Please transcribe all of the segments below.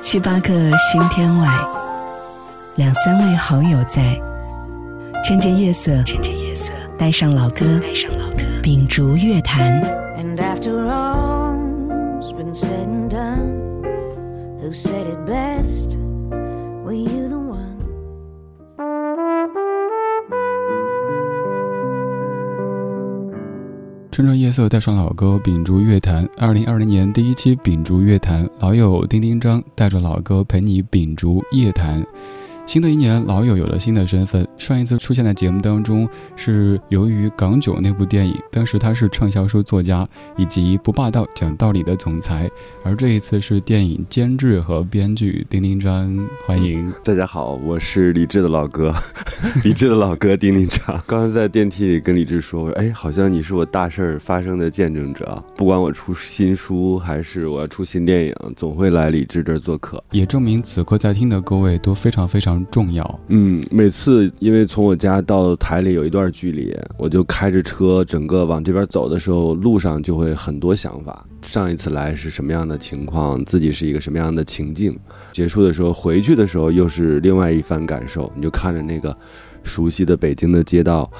七八个星天外，两三位好友在，趁着夜色，趁着夜色，带上老歌，带上老歌，秉烛月坛。And after all's been said and done, who said it best? 趁着夜色，带上老歌，秉烛夜谈。二零二零年第一期秉烛夜谈，老友丁丁张带着老歌陪你秉烛夜谈。新的一年，老友有了新的身份。上一次出现在节目当中，是由于《港囧》那部电影，当时他是畅销书作家以及不霸道、讲道理的总裁。而这一次是电影监制和编剧丁丁张，欢迎大家好，我是李志的老哥，李志的老哥丁丁张。刚才在电梯里跟李志说，我说哎，好像你是我大事儿发生的见证者，不管我出新书还是我要出新电影，总会来李志这儿做客，也证明此刻在听的各位都非常非常。重要，嗯，每次因为从我家到台里有一段距离，我就开着车，整个往这边走的时候，路上就会很多想法。上一次来是什么样的情况，自己是一个什么样的情境，结束的时候回去的时候又是另外一番感受。你就看着那个熟悉的北京的街道，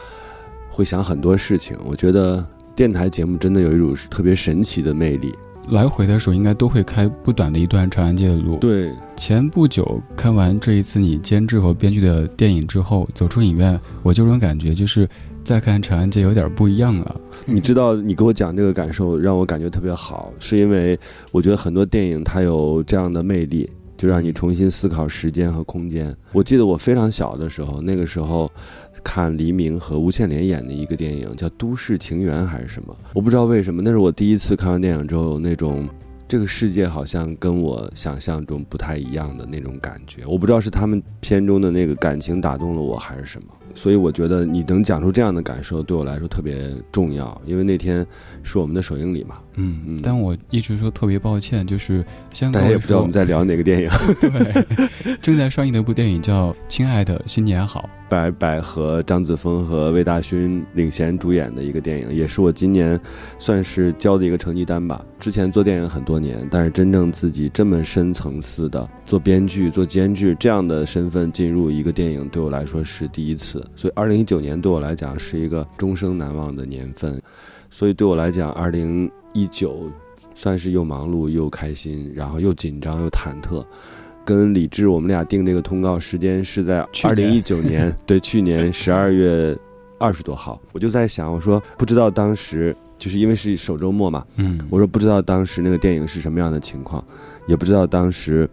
会想很多事情。我觉得电台节目真的有一种特别神奇的魅力。来回的时候应该都会开不短的一段长安街的路。对，前不久看完这一次你监制和编剧的电影之后，走出影院，我就这种感觉就是再看长安街有点不一样了。你知道，你给我讲这个感受，让我感觉特别好，是因为我觉得很多电影它有这样的魅力。就让你重新思考时间和空间。我记得我非常小的时候，那个时候看黎明和吴倩莲演的一个电影，叫《都市情缘》还是什么？我不知道为什么，那是我第一次看完电影之后，那种这个世界好像跟我想象中不太一样的那种感觉。我不知道是他们片中的那个感情打动了我，还是什么。所以我觉得你能讲出这样的感受，对我来说特别重要，因为那天是我们的首映礼嘛。嗯嗯。但我一直说特别抱歉，就是大家也不知道我们在聊哪个电影。对，正在上映的一部电影叫《亲爱的新年好》，白百合、张子枫和魏大勋领衔主演的一个电影，也是我今年算是交的一个成绩单吧。之前做电影很多年，但是真正自己这么深层次的做编剧、做监制这样的身份进入一个电影，对我来说是第一次。所以，二零一九年对我来讲是一个终生难忘的年份。所以，对我来讲，二零一九算是又忙碌又开心，然后又紧张又忐忑。跟李志，我们俩定那个通告时间是在二零一九年，对，去年十二月二十多号。我就在想，我说不知道当时就是因为是首周末嘛，嗯，我说不知道当时那个电影是什么样的情况，也不知道当时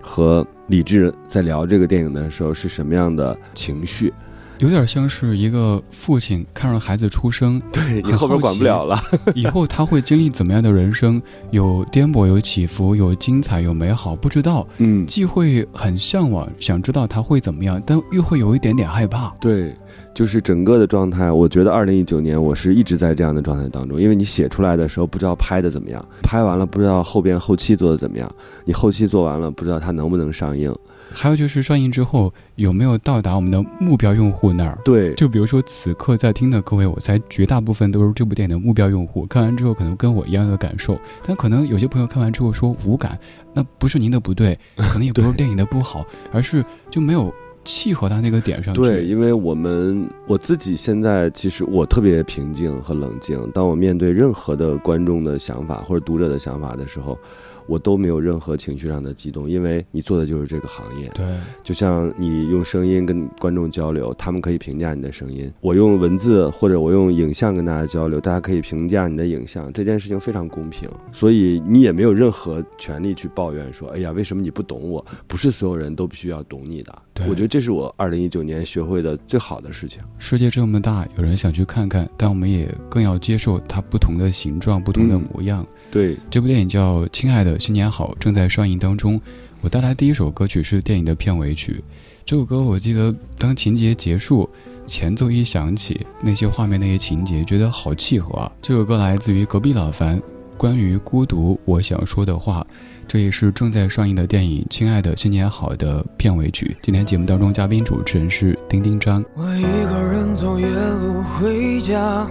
和李志在聊这个电影的时候是什么样的情绪。有点像是一个父亲看着孩子出生，对你后边管不了了。以后他会经历怎么样的人生？有颠簸，有起伏，有精彩，有美好，不知道。嗯，既会很向往，想知道他会怎么样，但又会有一点点害怕。对，就是整个的状态。我觉得二零一九年我是一直在这样的状态当中，因为你写出来的时候不知道拍的怎么样，拍完了不知道后边后期做的怎么样，你后期做完了不知道它能不能上映。还有就是上映之后有没有到达我们的目标用户那儿？对，就比如说此刻在听的各位，我猜绝大部分都是这部电影的目标用户。看完之后可能跟我一样的感受，但可能有些朋友看完之后说无感，那不是您的不对，可能也不是电影的不好，而是就没有契合到那个点上去。对，因为我们我自己现在其实我特别平静和冷静，当我面对任何的观众的想法或者读者的想法的时候。我都没有任何情绪上的激动，因为你做的就是这个行业。对，就像你用声音跟观众交流，他们可以评价你的声音；我用文字或者我用影像跟大家交流，大家可以评价你的影像。这件事情非常公平，所以你也没有任何权利去抱怨说：“哎呀，为什么你不懂我？”不是所有人都必须要懂你的。我觉得这是我二零一九年学会的最好的事情。世界这么大，有人想去看看，但我们也更要接受它不同的形状、不同的模样。对，这部电影叫《亲爱的新年好》，正在上映当中。我带来第一首歌曲是电影的片尾曲。这首歌我记得，当情节结束，前奏一响起，那些画面、那些情节，觉得好契合啊。这首歌来自于隔壁老樊，关于孤独，我想说的话。这也是正在上映的电影《亲爱的新年好》的片尾曲。今天节目当中，嘉宾主持人是丁丁张。我一个人走夜路回家。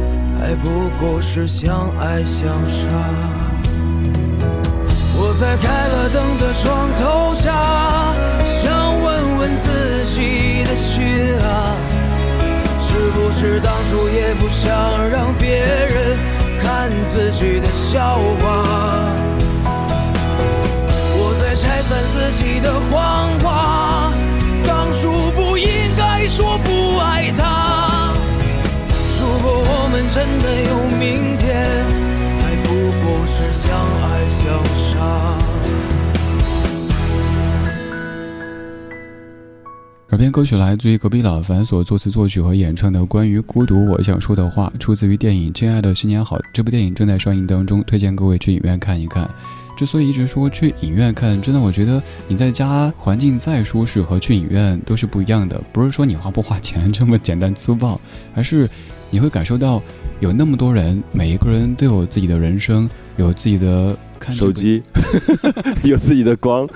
还不过是相爱相杀。我在开了灯的床头下，想问问自己的心啊，是不是当初也不想让别人看自己的笑话？我在拆散自己的谎话，真的有明天，还不过是相爱相杀。耳边歌曲来自于隔壁老樊所作词作曲和演唱的关于孤独我想说的话，出自于电影《亲爱的新年好》。这部电影正在上映当中，推荐各位去影院看一看。之所以一直说去影院看，真的我觉得你在家环境再舒适和去影院都是不一样的。不是说你花不花钱这么简单粗暴，而是你会感受到有那么多人，每一个人都有自己的人生，有自己的看这个手机 有自己的光，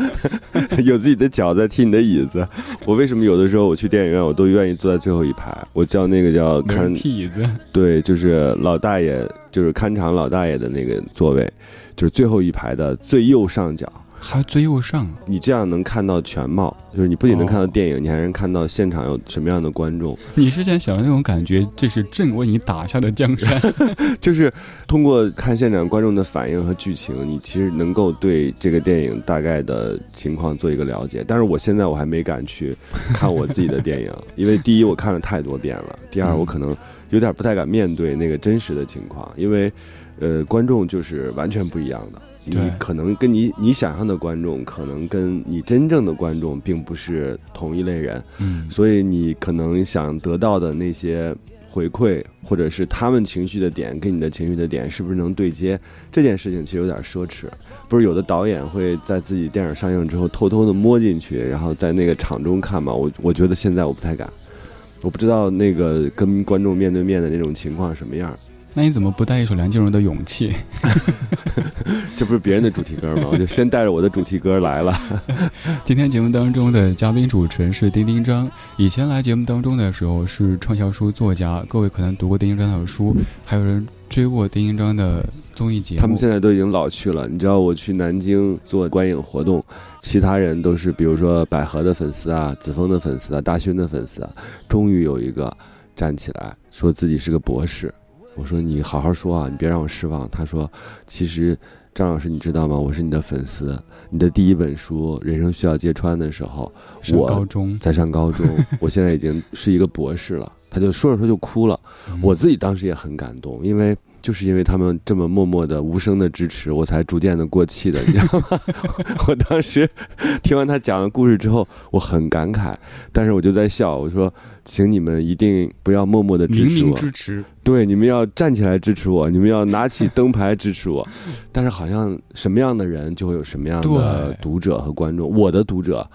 有自己的脚在踢你的椅子。我为什么有的时候我去电影院，我都愿意坐在最后一排？我叫那个叫看踢椅子，对，就是老大爷，就是看场老大爷的那个座位，就是最后一排的最右上角。还最右上。你这样能看到全貌，就是你不仅能看到哦电影，你还能看到现场有什么样的观众。你之前想的那种感觉，这是朕为你打下的江山。就是通过看现场观众的反应和剧情，你其实能够对这个电影大概的情况做一个了解。但是我现在我还没敢去看我自己的电影，因为第一我看了太多遍了，第二嗯我可能有点不太敢面对那个真实的情况，因为呃观众就是完全不一样的。你可能跟你你想象的观众，可能跟你真正的观众并不是同一类人，嗯，所以你可能想得到的那些回馈，或者是他们情绪的点跟你的情绪的点是不是能对接？这件事情其实有点奢侈。不是有的导演会在自己电影上映之后偷偷的摸进去，然后在那个场中看嘛？我我觉得现在我不太敢，我不知道那个跟观众面对面的那种情况是什么样。那你怎么不带一首梁静茹的《勇气》？这不是别人的主题歌吗？我就先带着我的主题歌来了。今天节目当中的嘉宾主持人是丁丁张。以前来节目当中的时候是畅销书作家，各位可能读过丁丁张的书，还有人追过丁丁张的综艺节目。他们现在都已经老去了。你知道我去南京做观影活动，其他人都是比如说百合的粉丝啊、子枫的粉丝啊、大勋的粉丝啊，终于有一个站起来说自己是个博士。我说你好好说啊，你别让我失望。他说，其实张老师你知道吗？我是你的粉丝。你的第一本书《人生需要揭穿》的时候，上我高中，在上高中，我现在已经是一个博士了。他就说着说就哭了。嗯我自己当时也很感动，因为就是因为他们这么默默的、无声的支持，我才逐渐的过气的，你知道吗？我当时听完他讲的故事之后，我很感慨，但是我就在笑，我说，请你们一定不要默默的支明明持我，支持，对，你们要站起来支持我，你们要拿起灯牌支持我。但是好像什么样的人就会有什么样的读者和观众，我的读者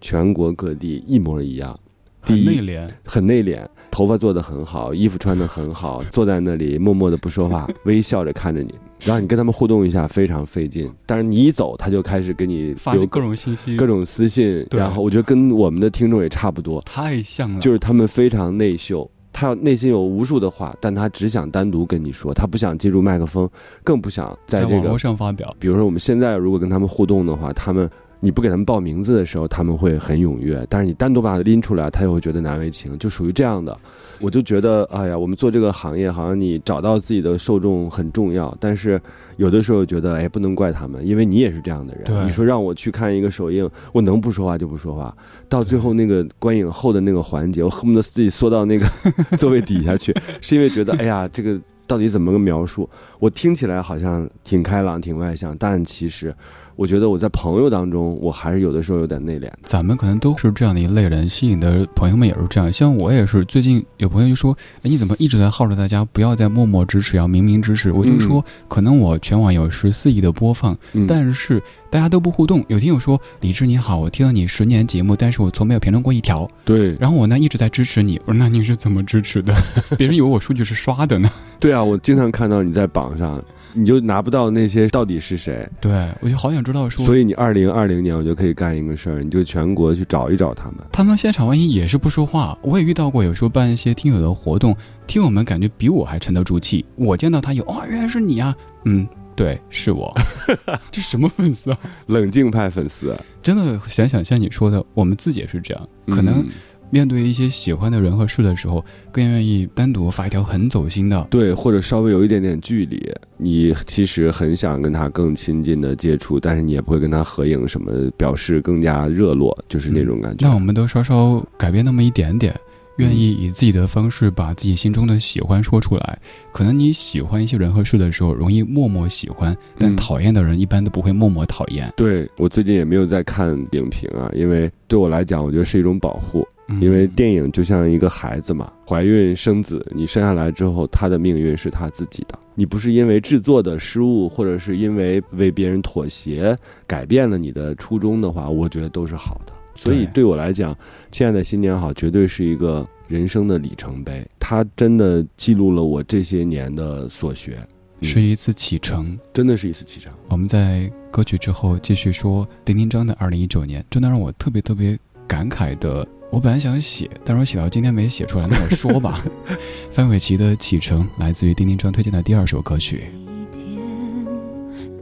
全国各地一模一样。很第一内敛。很内敛，头发做得很好，衣服穿得很好，坐在那里默默的不说话，微笑着看着你，然后你跟他们互动一下非常费劲，但是你一走，他就开始给你发各种信息，各种私信，然后我觉得跟我们的听众也差不多，太像了。就是他们非常内秀。他要内心有无数的话，但他只想单独跟你说，他不想借助麦克风，更不想在这个在网络上发表，比如说我们现在如果跟他们互动的话，他们你不给他们报名字的时候，他们会很踊跃；但是你单独把它拎出来，他又会觉得难为情，就属于这样的。我就觉得，哎呀，我们做这个行业，好像你找到自己的受众很重要，但是有的时候觉得，哎，不能怪他们，因为你也是这样的对人。你说让我去看一个首映，我能不说话就不说话，到最后那个观影后的那个环节，我恨不得自己缩到那个 座位底下去，是因为觉得，哎呀，这个到底怎么个描述？我听起来好像挺开朗、挺外向，但其实。我觉得我在朋友当中，我还是有的时候有点内敛。咱们可能都是这样的一类人，吸引的朋友们也是这样。像我也是，最近有朋友就说：“哎，你怎么一直在号召大家不要再默默支持，要明明支持？”我就说，可能我全网有十四亿的播放，嗯但是大家都不互动。有听友说：“李志你好，我听了你十年节目，但是我从没有评论过一条。对，然后我呢一直在支持你。”我说：“那你是怎么支持的？别人以为我数据是刷的呢。对啊，我经常看到你在榜上，你就拿不到那些到底是谁。”对，我就好想知道说，所以你二零二零年我就可以干一个事儿，你就全国去找一找他们。他们现场万一也是不说话，我也遇到过，有时候办一些听友的活动，听友们感觉比我还沉得住气。我见到他有，哦，原来是你啊，嗯，对，是我，这什么粉丝啊？冷静派粉丝，真的想想像你说的，我们自己也是这样，可能嗯面对一些喜欢的人和事的时候，更愿意单独发一条很走心的。对，或者稍微有一点点距离，你其实很想跟他更亲近的接触，但是你也不会跟他合影什么，表示更加热络，就是那种感觉。那我们都稍稍改变那么一点点，愿意以自己的方式把自己心中的喜欢说出来。可能你喜欢一些人和事的时候，容易默默喜欢，但嗯讨厌的人一般都不会默默讨厌。对我最近也没有在看影评啊，因为对我来讲，我觉得是一种保护。嗯因为电影就像一个孩子嘛，怀孕生子，你生下来之后，他的命运是他自己的。你不是因为制作的失误，或者是因为为别人妥协改变了你的初衷的话，我觉得都是好的。所以对对我来讲，《亲爱的新年好》绝对是一个人生的里程碑，它真的记录了我这些年的所学，嗯是一次启程。真的是一次启程。我们在歌曲之后继续说丁丁章的二零一九年，真的让我特别特别感慨的。我本来想写，但是我写到今天没写出来，那我说吧。范玮琪的《启程》来自于丁丁章推荐的第二首歌曲。一天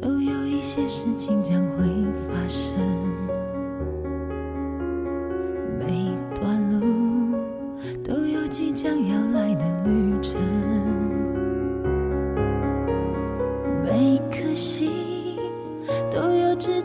都有一些事情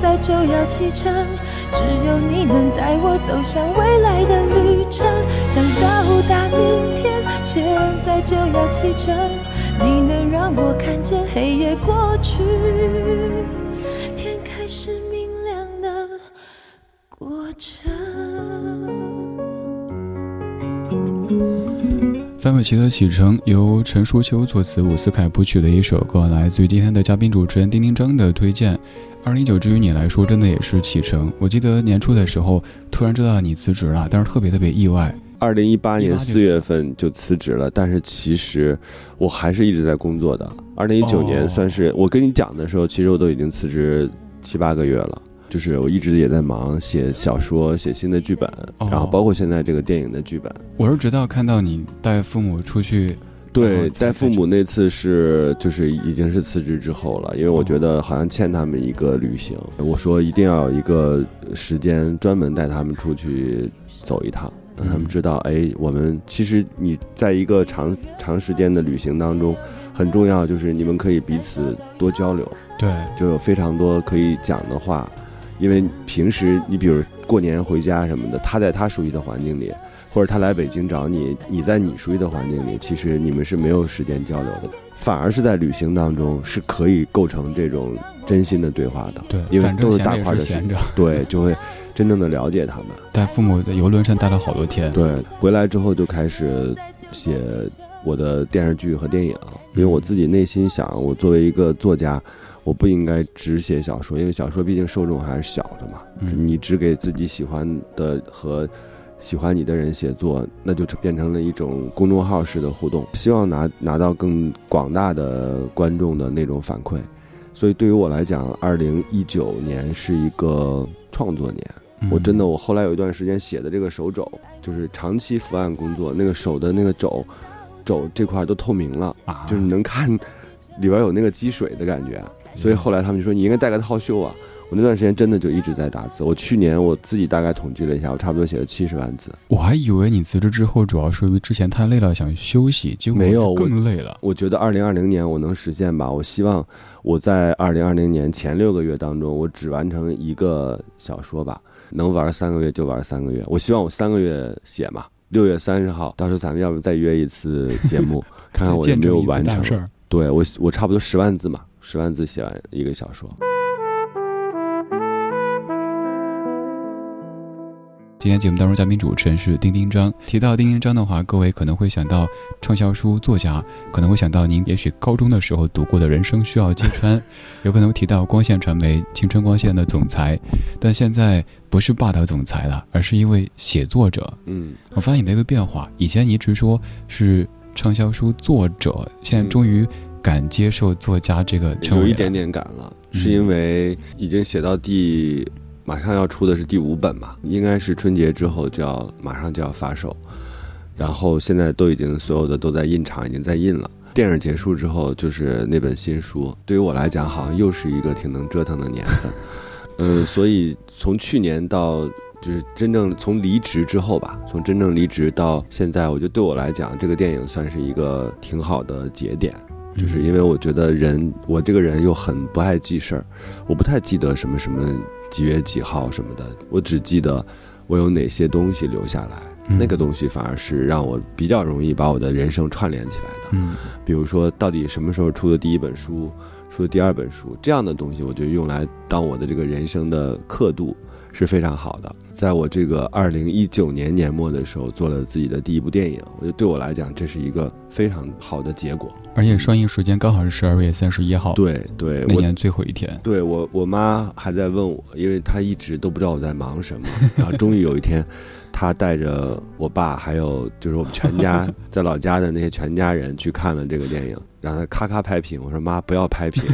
在就要启程，只有你能带我走向未来的旅程。想到达明天，现在就要启程，你能让我看见黑夜过去，天开始明亮的过程。范玮琪的《启程》由陈淑秋作词，伍思凯谱曲的一首歌，来自于今天的嘉宾主持人丁丁张的推荐。二零一九对于你来说，真的也是启程。我记得年初的时候，突然知道你辞职了，但是特别特别意外。二零一八年18四月份就辞职了，但是其实我还是一直在工作的。二零一九哦年算是我跟你讲的时候，其实我都已经辞职七八个月了。就是我一直也在忙写小说、写新的剧本，哦然后包括现在这个电影的剧本。我是直到看到你带父母出去，对，带父母那次是就是已经是辞职之后了，因为我觉得好像欠他们一个旅行，我说一定要有一个时间专门带他们出去走一趟，让他们知道，哎，我们其实你在一个长长时间的旅行当中，很重要就是你们可以彼此多交流，对，就有非常多可以讲的话，因为平时你比如过年回家什么的，他在他熟悉的环境里，或者他来北京找你，你在你熟悉的环境里，其实你们是没有时间交流的，反而是在旅行当中是可以构成这种真心的对话的，对，因为都是大块的事情，是闲着。对，就会真正的了解他们。带父母在游轮上待了好多天。对，回来之后就开始写我的电视剧和电影，因为我自己内心想，我作为一个作家，我不应该只写小说，因为小说毕竟受众还是小的嘛。嗯你只给自己喜欢的和喜欢你的人写作，那就变成了一种公众号式的互动，希望拿拿到更广大的观众的那种反馈。所以对于我来讲，二零一九年是一个创作年。嗯我真的，我后来有一段时间写的这个手肘，就是长期伏案工作，那个手的那个肘，肘这块都透明了，啊，就是你能看里边有那个积水的感觉。所以后来他们就说你应该带个套袖啊。我那段时间真的就一直在打字。我去年我自己大概统计了一下，我差不多写了七十万字。我还以为你辞职之后主要是因为之前太累了想休息，结果没有更累了。我觉得二零二零年我能实现吧。我希望我在二零二零年前六个月当中，我只完成一个小说吧，能玩三个月就玩三个月。我希望我三个月写嘛。六月三十号，到时候咱们要不再约一次节目，看看我有没有完成。对我，我差不多十万字嘛，十万字写完一个小说。今天节目当中，嘉宾主持人是丁丁张。提到丁丁张的话，各位可能会想到畅销书作家，可能会想到您也许高中的时候读过的《人生需要揭穿》，有可能提到光线传媒青春光线的总裁，但现在不是霸道总裁了，而是一位写作者。嗯，我发现你的一个变化，以前你一直说是畅销书作者，现在终于敢接受作家这个称谓了有一点点敢了，是因为已经写到第马上要出的是第五本嘛，应该是春节之后就要马上就要发售，然后现在都已经所有的都在印厂已经在印了。电影结束之后就是那本新书，对于我来讲好像又是一个挺能折腾的年份，嗯，所以从去年到就是真正从离职之后吧，从真正离职到现在，我觉得对我来讲，这个电影算是一个挺好的节点。就是因为我觉得人，我这个人又很不爱记事儿，我不太记得什么什么几月几号什么的，我只记得我有哪些东西留下来，嗯那个东西反而是让我比较容易把我的人生串联起来的。嗯比如说，到底什么时候出的第一本书，出的第二本书，这样的东西，我就用来当我的这个人生的刻度是非常好的。在我这个二零一九年年末的时候，做了自己的第一部电影，我觉得对我来讲，这是一个非常好的结果。而且上映时间刚好是十二月三十一号，对对，我那年最后一天。对我我妈还在问我，因为她一直都不知道我在忙什么，然后终于有一天，她带着我爸还有就是我们全家在老家的那些全家人去看了这个电影，然后她咔咔拍屏。我说妈不要拍屏，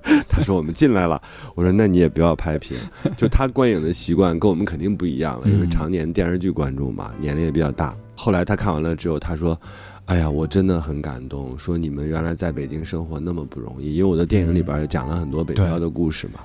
她说我们进来了，我说那你也不要拍屏。就他观影的习惯跟我们肯定不一样了，因为嗯常年电视剧观众嘛，年龄也比较大。后来他看完了之后，他说。哎呀，我真的很感动。说你们原来在北京生活那么不容易，因为我的电影里边也讲了很多北漂的故事嘛。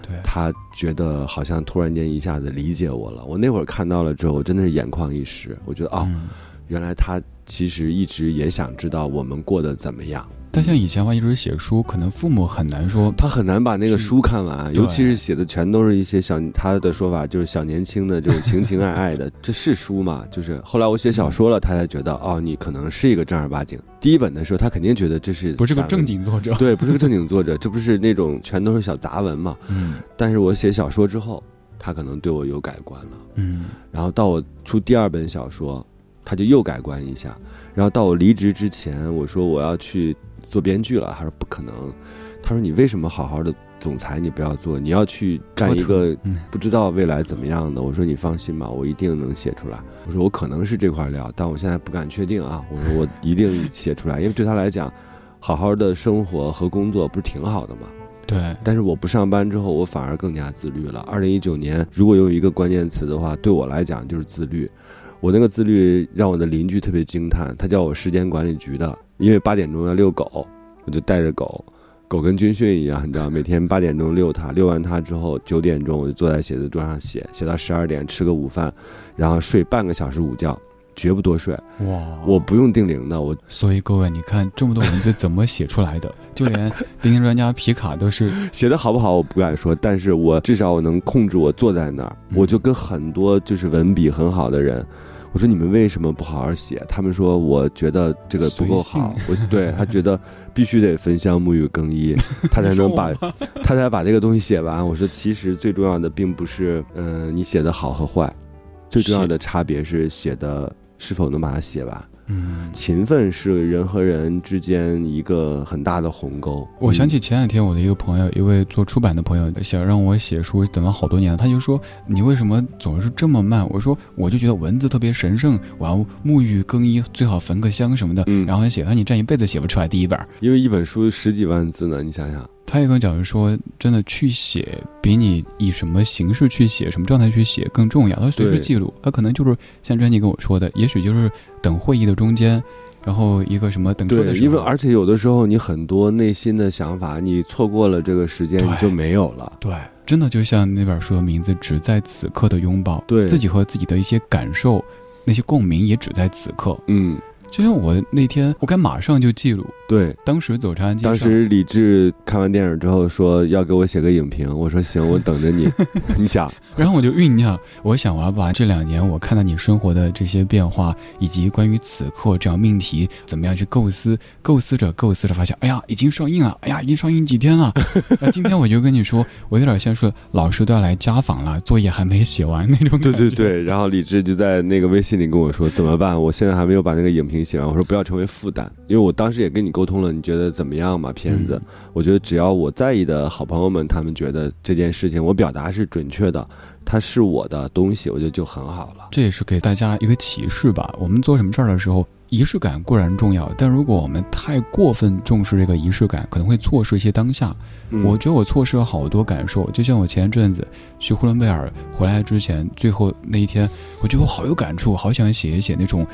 对，他觉得好像突然间一下子理解我了。我那会儿看到了之后，我真的是眼眶一湿。我觉得哦，嗯原来他其实一直也想知道我们过得怎么样。但像以前的话，一直写书，可能父母很难说。他很难把那个书看完，尤其是写的全都是一些小，他的说法就是小年轻的这种情情爱爱的，这是书吗？就是后来我写小说了，他才觉得哦，你可能是一个正儿八经。第一本的时候，他肯定觉得这是不是个正经作者。对，不是个正经作者，这不是那种全都是小杂文嘛？嗯但是我写小说之后，他可能对我有改观了。嗯然后到我出第二本小说，他就又改观一下。然后到我离职之前，我说我要去做编剧了，他说不可能。他说你为什么好好的总裁你不要做，你要去干一个嗯不知道未来怎么样的？我说你放心吧，我一定能写出来。我说我可能是这块料，但我现在不敢确定啊。我说我一定写出来，因为对他来讲，好好的生活和工作不是挺好的吗？对，但是我不上班之后，我反而更加自律了。二零一九年，如果用一个关键词的话，对我来讲就是自律。我那个自律让我的邻居特别惊叹，他叫我时间管理局的，因为八点钟要遛狗，我就带着狗，狗跟军训一样，你知道，每天八点钟遛它，遛完它之后，九点钟我就坐在写字桌上写，写到十二点吃个午饭，然后睡半个小时午觉，绝不多睡。哇，我不用定铃的，我所以各位，你看这么多文字怎么写出来的？就连钉钉专家皮卡都是 写的好不好我不敢说，但是我至少我能控制我坐在那儿，嗯我就跟很多就是文笔很好的人，我说你们为什么不好好写？他们说我觉得这个不够好，我对他觉得必须得焚香沐浴更衣，他才能把他才把这个东西写完。我说其实最重要的并不是嗯、呃你写的好和坏，最重要的差别是写的是否能把它写完。嗯，勤奋是人和人之间一个很大的鸿沟。我想起前两天我的一个朋友，一位做出版的朋友，想让我写书，等了好多年，他就说你为什么总是这么慢？我说我就觉得文字特别神圣，我要沐浴更衣，最好焚个香什么的，嗯然后写。他说你这样一辈子写不出来第一本。因为一本书十几万字呢，你想想，他也跟我讲说，真的去写比你以什么形式去写、什么状态去写更重要。他随时记录，他可能就是像专辑跟我说的，也许就是等会议的中间，然后一个什么等车，的时候，因为而且有的时候你很多内心的想法，你错过了这个时间，你就没有了。对，真的就像那本书的名字《只在此刻的拥抱》，对自己和自己的一些感受，那些共鸣也只在此刻。嗯，就像我那天，我该马上就记录。对。当时走长安街，当时李志看完电影之后说要给我写个影评，我说行，我等着你，你讲。然后我就酝酿，我想我要把这两年我看到你生活的这些变化，以及关于此刻这样命题，怎么样去构思，构思着构思着，发现，哎呀，已经上映了，哎呀，已经上映几天了。那 今天我就跟你说，我有点像是老师都要来家访了，作业还没写完那种感觉。对对对，然后李志就在那个微信里跟我说怎么办？我现在还没有把那个影评写完。我说不要成为负担，因为我当时也跟你沟通了，你觉得怎么样嘛？片子，嗯我觉得只要我在意的好朋友们，他们觉得这件事情我表达是准确的，它是我的东西，我觉得就很好了。这也是给大家一个启示吧。我们做什么事儿的时候，仪式感固然重要，但如果我们太过分重视这个仪式感，可能会错失一些当下。嗯我觉得我错失了好多感受，就像我前一阵子去呼伦贝尔回来之前，最后那一天，我觉得我好有感触，好想写一写那种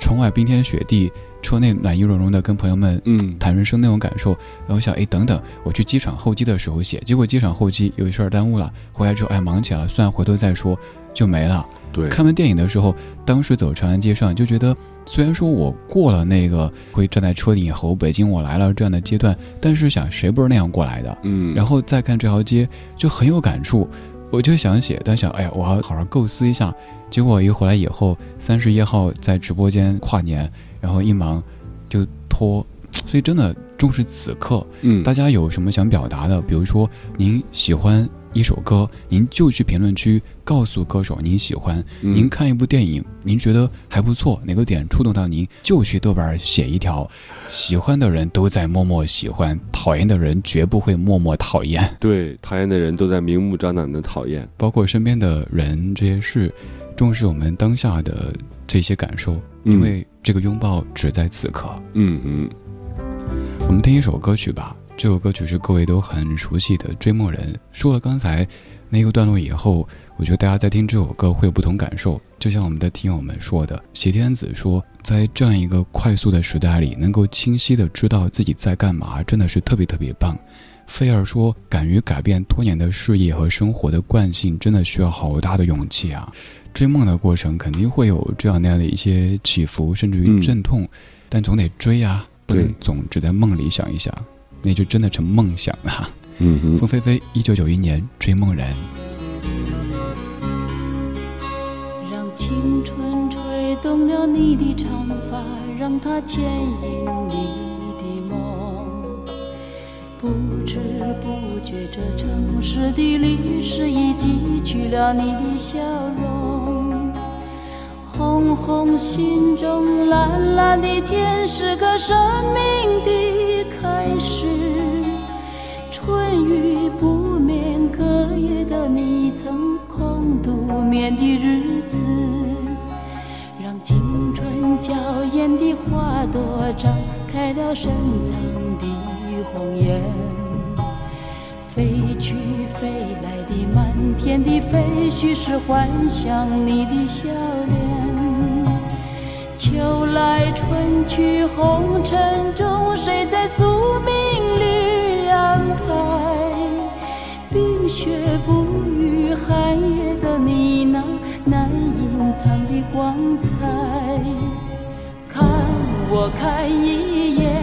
窗外冰天雪地，车内暖意融融的，跟朋友们嗯，谈人生那种感受。然后想，哎，等等，我去机场候机的时候写，结果机场候机有一事儿耽误了，回来之后，哎，忙起来了，算了，回头再说，就没了。对，看完电影的时候，当时走长安街上就觉得，虽然说我过了那个会站在车顶吼“北京我来了”这样的阶段，但是想谁不是那样过来的？嗯，然后再看这条街，就很有感触。我就想写，但想，哎呀，我要好好构思一下。结果一回来以后，三十一号在直播间跨年，然后一忙就拖，所以真的重视此刻。嗯，大家有什么想表达的？比如说您喜欢一首歌，您就去评论区告诉歌手您喜欢。嗯您看一部电影，您觉得还不错，哪个点触动到您，就去豆瓣儿写一条。喜欢的人都在默默喜欢，讨厌的人绝不会默默讨厌。对讨厌的人都在明目张胆的讨厌。包括身边的人这些事，重视我们当下的这些感受，嗯因为这个拥抱只在此刻。嗯嗯，我们听一首歌曲吧，这首歌曲是各位都很熟悉的《追梦人》。说了刚才那个段落以后，我觉得大家在听这首歌会有不同感受。就像我们的听友们说的，谢天子说，在这样一个快速的时代里，能够清晰的知道自己在干嘛，真的是特别特别棒。菲尔说，敢于改变多年的事业和生活的惯性，真的需要好大的勇气啊！追梦的过程肯定会有这样那样的一些起伏，甚至于嗯阵痛，但总得追啊，不能总只在梦里想一想，那就真的成梦想了。嗯哼，凤飞飞，一九九一年《追梦人》。让青春吹动了你的长发，让它牵引你的梦。不知不觉，这城市的历史已记取了你的笑容。红红心中，蓝蓝的天是个生命的开始。春雨不眠，隔夜的你曾空独眠的日子，让青春娇艳的花朵绽开了深藏的红颜。飞去飞来的满天的飞絮是幻想你的笑脸。秋来春去，红尘中，谁在宿命里安排？冰雪不语，寒夜的你那难隐藏的光彩。看我看一眼，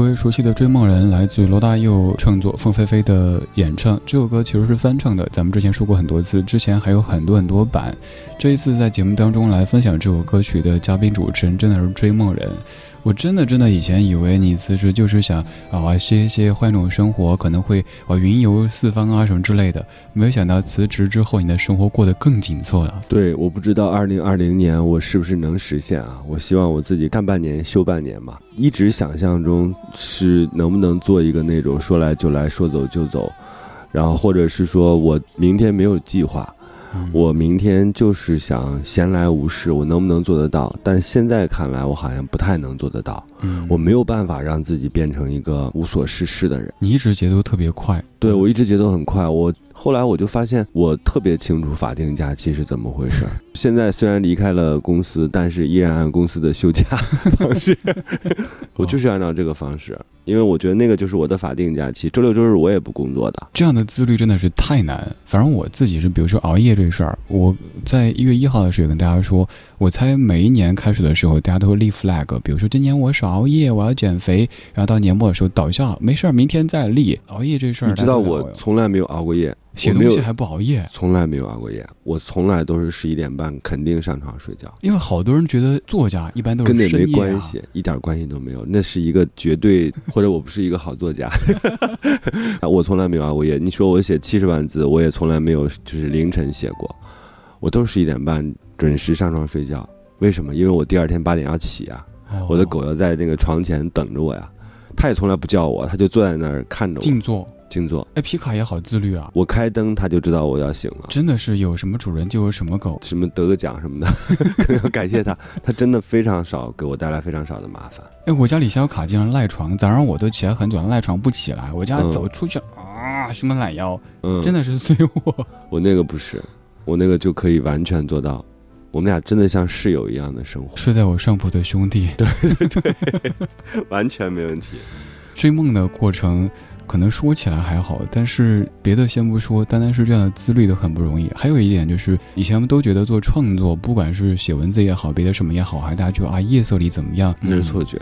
各位熟悉的《追梦人》来自于罗大佑创作，凤飞飞的演唱。这首歌其实是翻唱的，咱们之前说过很多次，之前还有很多很多版。这一次在节目当中来分享这首歌曲的嘉宾主持人真的是追梦人。我真的真的以前以为你辞职就是想啊歇一歇换一种生活，可能会啊云游四方啊什么之类的，没有想到辞职之后你的生活过得更紧凑了。对，我不知道二零二零年我是不是能实现啊？我希望我自己干半年休半年嘛。一直想象中是能不能做一个那种说来就来说走就走，然后或者是说我明天没有计划。我明天就是想闲来无事，我能不能做得到？但现在看来，我好像不太能做得到。嗯，我没有办法让自己变成一个无所事事的人。你一直节奏特别快，对我一直节奏很快。我后来我就发现，我特别清楚法定假期是怎么回事。现在虽然离开了公司，但是依然按公司的休假 方式，我就是按照这个方式，因为我觉得那个就是我的法定假期。周六周日我也不工作的。这样的自律真的是太难。反正我自己是，比如说熬夜这事儿，我在一月一号的时候也跟大家说，我猜每一年开始的时候，大家都会立 flag，比如说今年我少熬夜，我要减肥，然后到年末的时候倒下，没事儿，明天再立。熬夜这事儿，你知道我从来没有熬过夜。写东西还不熬夜，从来没有熬过夜。我从来都是十一点半肯定上床睡觉。因为好多人觉得作家一般都是跟那没关系，一点关系都没有。那是一个绝对，或者我不是一个好作家。我从来没有熬过夜。你说我写七十万字，我也从来没有就是凌晨写过。我都是十一点半准时上床睡觉。为什么？因为我第二天八点要起啊，我的狗要在那个床前等着我呀。它也从来不叫我，它就坐在那儿看着我。静坐。静坐，哎，皮卡也好自律啊！我开灯，它就知道我要醒了。真的是有什么主人就有什么狗，什么得个奖什么的，要感谢它。它真的非常少给我带来非常少的麻烦。哎，我家李小卡经常赖床，早上我都起来很久，赖床不起来。我家走出去啊，什么懒腰，嗯，真的是 随我。我那个不是，我那个就可以完全做到。我们俩真的像室友一样的生活。睡在我上铺的兄弟，对对对，完全没问题。追梦的过程。可能说起来还好，但是别的先不说，单单是这样的自律都很不容易。还有一点就是，以前我们都觉得做创作，不管是写文字也好，别的什么也好，还大家觉得啊，夜色里怎么样？那是错觉。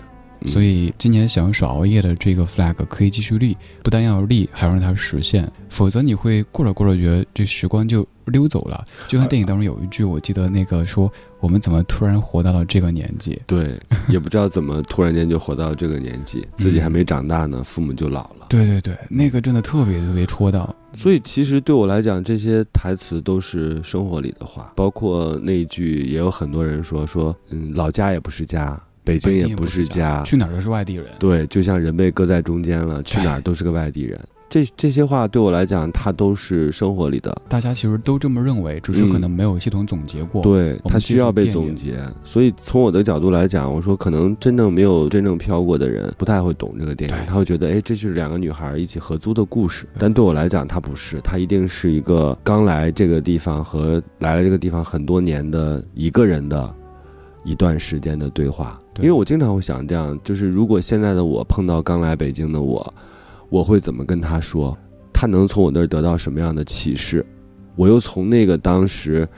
所以今年想耍熬夜的这个 flag 可以继续立，不但要立，还要让它实现，否则你会过着过着觉得这时光就溜走了。就像电影当中有一句，我记得那个说：“我们怎么突然活到了这个年纪？”对，也不知道怎么突然间就活到这个年纪，自己还没长大呢，父母就老了。对对对，那个真的特别特别戳到。所以其实对我来讲，这些台词都是生活里的话，包括那一句，也有很多人说说，嗯，老家也不是家。北京也不是家，去哪儿都是外地人。对，就像人被搁在中间了，去哪儿都是个外地人。这这些话对我来讲，它都是生活里的。大家其实都这么认为，只是可能没有系统总结过。对，它需要被总结。所以从我的角度来讲，我说可能真正没有真正飘过的人，不太会懂这个电影。他会觉得，哎，这就是两个女孩一起合租的故事。但对我来讲，它不是，它一定是一个刚来这个地方和来了这个地方很多年的一个人的。一段时间的对话，因为我经常会想这样，就是如果现在的我碰到刚来北京的我，我会怎么跟他说？他能从我那儿得到什么样的启示？我又从那个当时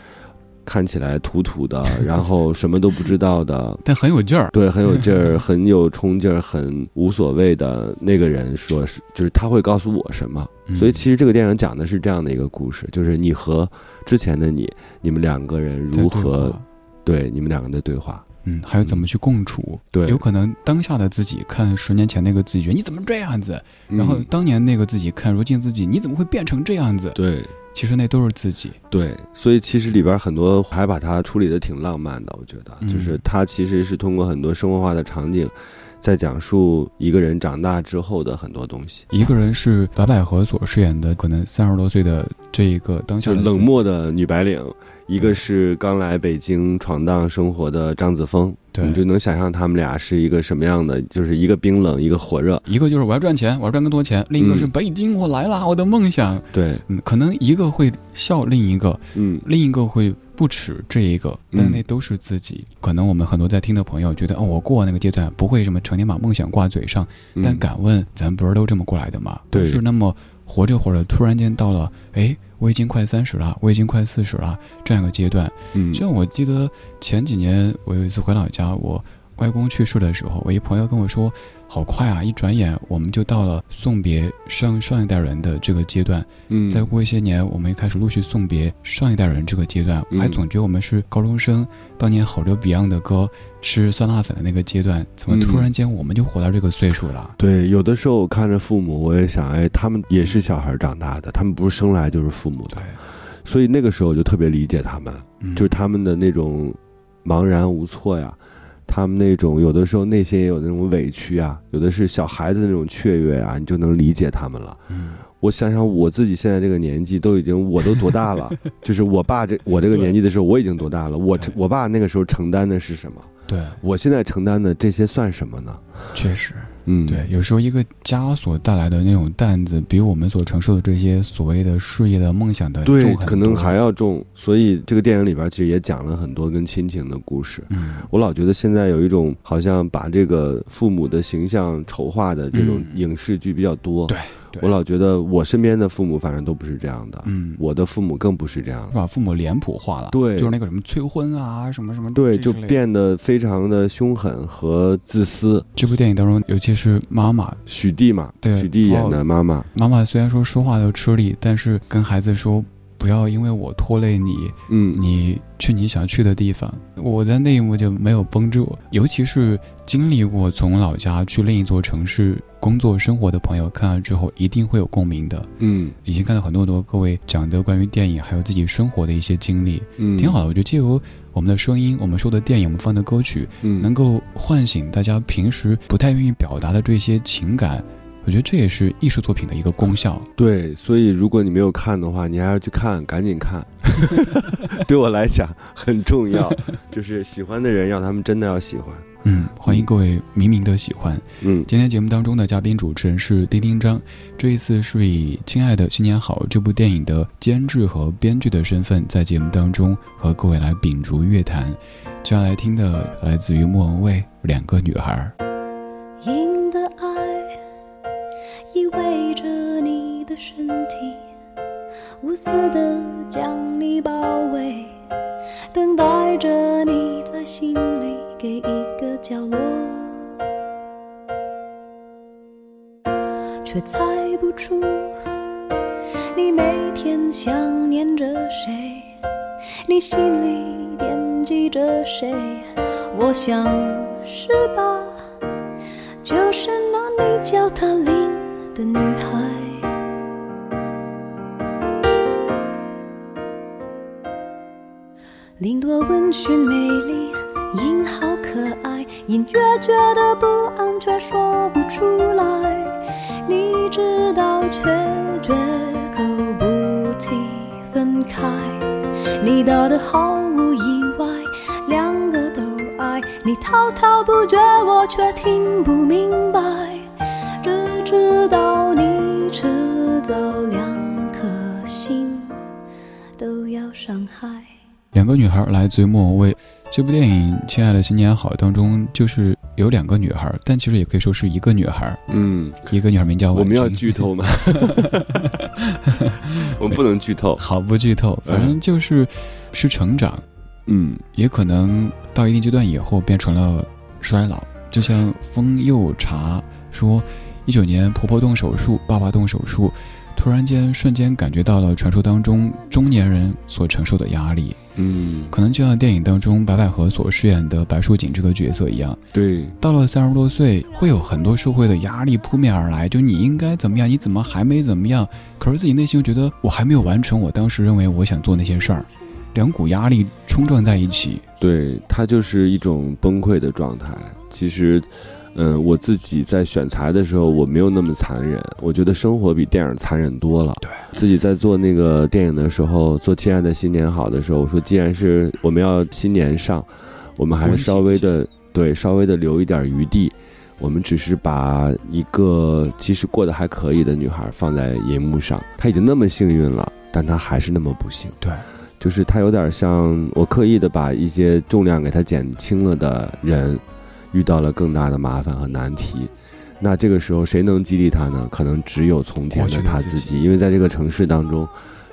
看起来土土的，然后什么都不知道的，但很有劲儿，对，很有劲儿，很有冲劲儿，很无所谓的那个人，说是就是他会告诉我什么？所以其实这个电影讲的是这样的一个故事，就是你和之前的你，你们两个人如何。对你们两个的对话，嗯，还有怎么去共处？对，有可能当下的自己看十年前那个自己，觉得你怎么这样子？然后当年那个自己看如今自己，你怎么会变成这样子？对，其实那都是自己。对，所以其实里边很多还把它处理的挺浪漫的，我觉得，就是它其实是通过很多生活化的场景。在讲述一个人长大之后的很多东西。一个人是白百合所饰演的，可能三十多岁的这一个当下冷漠的女白领；一个是刚来北京闯荡生活的张子枫。对你就能想象他们俩是一个什么样的，就是一个冰冷，一个火热。一个就是我要赚钱，我要赚更多钱；另一个是嗯北京，我来啦，我的梦想。对，嗯，可能一个会笑另一个，嗯另一个会不耻这一个，但嗯那都是自己。可能我们很多在听的朋友觉得，哦，我过那个阶段不会什么成天把梦想挂嘴上，嗯但敢问，咱不是都这么过来的吗？对是那么活着活着，突然间到了，哎，我已经快三十了，我已经快四十了，这样一个阶段。嗯像我记得前几年我有一次回老家，我外公去世的时候，我一朋友跟我说，好快啊，一转眼我们就到了送别上上一代人的这个阶段。嗯，再过一些年，我们也开始陆续送别上一代人这个阶段，我还嗯总觉得我们是高中生，当年吼着 Beyond 的歌，吃酸辣粉的那个阶段，怎么突嗯然间我们就活到这个岁数了？对，有的时候我看着父母，我也想，哎，他们也是小孩长大的，他们不是生来就是父母的，所以那个时候我就特别理解他们，嗯就是他们的那种茫然无措呀，他们那种有的时候内心也有那种委屈啊，有的是小孩子那种雀跃啊，你就能理解他们了。嗯，我想想我自己现在这个年纪，都已经我都多大了？就是我爸这我这个年纪的时候，我已经多大了？我我爸那个时候承担的是什么？对，我现在承担的这些算什么呢？确实，嗯，对，有时候一个家所带来的那种担子，比我们所承受的这些所谓的事业的梦想的对重，可能还要重。所以这个电影里边其实也讲了很多跟亲情的故事。嗯，我老觉得现在有一种好像把这个父母的形象丑化的这种嗯影视剧比较多。对对我老觉得我身边的父母反正都不是这样的，嗯，我的父母更不是这样的。把父母脸谱化了，对就是那个什么催婚啊，什么什么，对，就变得非常的凶狠和自私。这部电影当中，尤其是妈妈，许娣嘛，对许娣演的妈妈，妈妈虽然说说话都吃力，但是跟孩子说不要因为我拖累你，嗯，你去你想去的地方。我在那一幕就没有绷住，尤其是经历过从老家去另一座城市工作生活的朋友，看了之后一定会有共鸣的。嗯已经看到很多很多各位讲的关于电影还有自己生活的一些经历，嗯，挺好的。我觉得借由我们的声音，我们说的电影，我们放的歌曲，嗯，能够唤醒大家平时不太愿意表达的这些情感。我觉得这也是艺术作品的一个功效。对，所以如果你没有看的话，你还要去看，赶紧看。对我来讲很重要，就是喜欢的人要他们真的要喜欢。嗯，欢迎各位明明的喜欢。嗯今天节目当中的嘉宾主持人是丁丁张，这一次是以《亲爱的新年好》这部电影的监制和编剧的身份，在节目当中和各位来秉烛乐坛。接下来听的来自于莫文蔚《两个女孩》。硬的爱依偎着你的身体，无私的将你包围，等待着你在心里给一个角落，却猜不出你每天想念着谁，你心里惦记着谁。我想是吧？就是那你叫她林的女孩。林多温驯美丽，音好可爱，隐约觉得不安，却说不出来。你知道，却绝口不提分开。你到的毫无意外，两个都爱你，滔滔不绝，我却听不明白。只知道你迟早两颗心都要伤害。两个女孩来自于莫文蔚。这部电影《亲爱的新年好》当中，就是有两个女孩，但其实也可以说是一个女孩。嗯，一个女孩名叫我们要剧透吗？我们不能剧透。好不剧透，反正就是是成长，嗯也可能到一定阶段以后变成了衰老。就像风又茶说，一九年婆婆动手术，爸爸动手术，突然间瞬间感觉到了传说当中中年人所承受的压力，嗯，可能就像电影当中白百合所饰演的白淑锦这个角色一样，对，到了三十多岁，会有很多社会的压力扑面而来，就你应该怎么样，你怎么还没怎么样？可是自己内心又觉得我还没有完成我当时认为我想做那些事儿，两股压力冲撞在一起。对，它就是一种崩溃的状态。其实，嗯，我自己在选材的时候，我没有那么残忍。我觉得生活比电影残忍多了。对，自己在做那个电影的时候，做《亲爱的新年好》的时候，我说，既然是我们要新年上，我们还是稍微的对，稍微的留一点余地。我们只是把一个其实过得还可以的女孩放在银幕上，她已经那么幸运了，但她还是那么不幸。对，就是她有点像我刻意的把一些重量给她减轻了的人，遇到了更大的麻烦和难题。那这个时候谁能激励他呢？可能只有从前的他自己，因为在这个城市当中，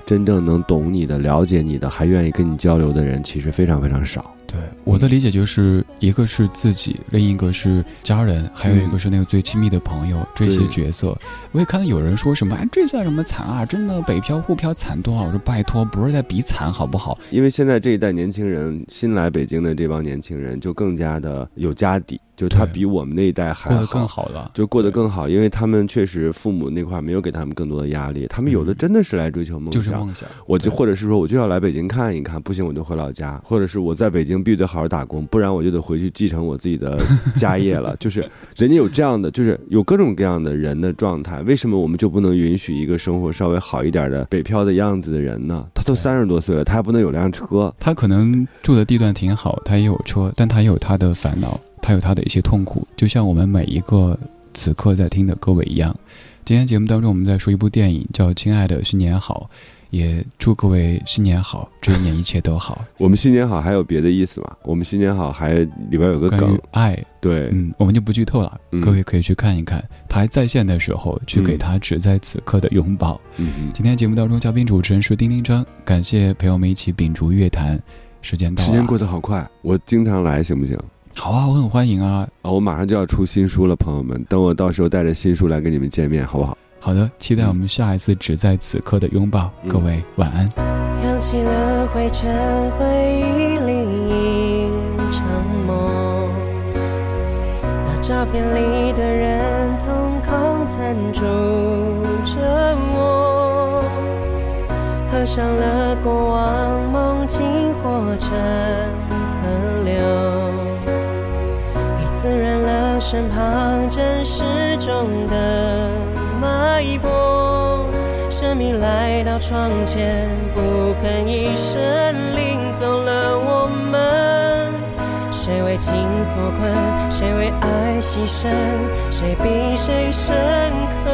真正能懂你的、了解你的、还愿意跟你交流的人，其实非常非常少。对，我的理解就是一个是自己，另一个是家人，还有一个是那个最亲密的朋友，这些角色。我也看到有人说什么，哎，这算什么惨啊？真的北漂、沪漂惨多啊！我说拜托，不是在比惨好不好？因为现在这一代年轻人，新来北京的这帮年轻人，就更加的有家底。就他比我们那一代还过得更好了，就过得更好，因为他们确实父母那块没有给他们更多的压力，他们有的真的是来追求梦想，就是梦想。我就或者是说，我就要来北京看一看，不行我就回老家，或者是我在北京必须得好好打工，不然我就得回去继承我自己的家业了。就是人家有这样的，就是有各种各样的人的状态，为什么我们就不能允许一个生活稍微好一点的北漂的样子的人呢？他都三十多岁了，他还不能有辆车？他可能住的地段挺好，他也有车，但他也有他的烦恼。他有他的一些痛苦，就像我们每一个此刻在听的各位一样。今天节目当中，我们在说一部电影，叫《亲爱的新年好》，也祝各位新年好，这一年一切都好。我们新年好还有别的意思吗？我们新年好还里边有个梗，爱。对，嗯，我们就不剧透了，各位可以去看一看。他还在线的时候，去给他只在此刻的拥抱。嗯今天节目当中，嘉宾主持人是丁丁张，感谢陪我们一起秉烛乐坛。时间到了，时间过得好快，我经常来，行不行？好啊，我很欢迎啊！啊，我马上就要出新书了，朋友们，等我到时候带着新书来跟你们见面，好不好？好的，期待我们下一次只在此刻的拥抱。各位晚安。扬起了灰尘，回忆里一场梦。那照片里的人，瞳孔残住着我，合上了过往，梦境化成河流。滋润了身旁真实中的脉搏，生命来到窗前，不吭一声，领走了我们。谁为情所困？谁为爱牺牲？谁比谁深刻？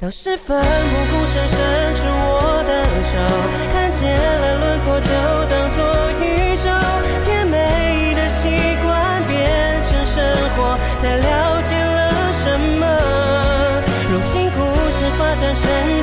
当时奋不顾身伸出我的手，看见了轮廓，就当作。才了解了什么？如今故事发展成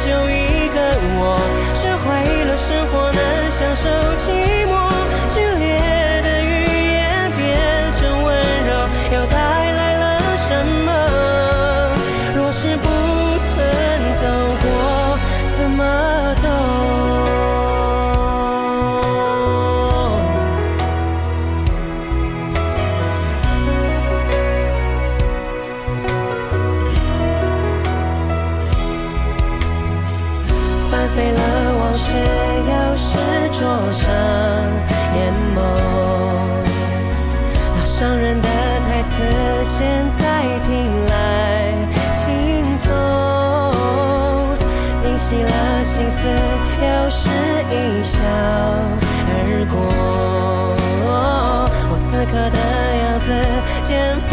了心思，又是一笑而过。我此刻的样子，见风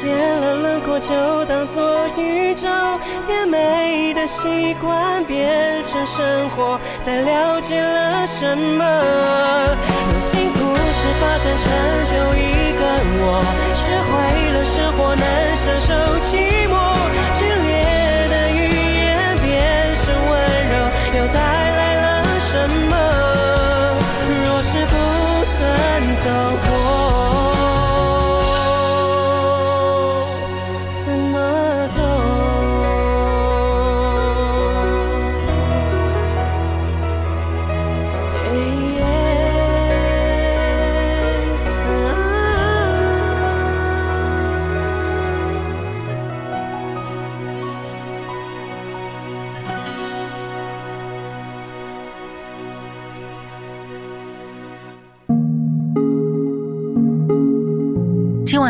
见了轮廓，就当做宇宙。甜美的习惯变成生活，才了解了什么。如今故事发展成就一个我，学会了生活能享受寂，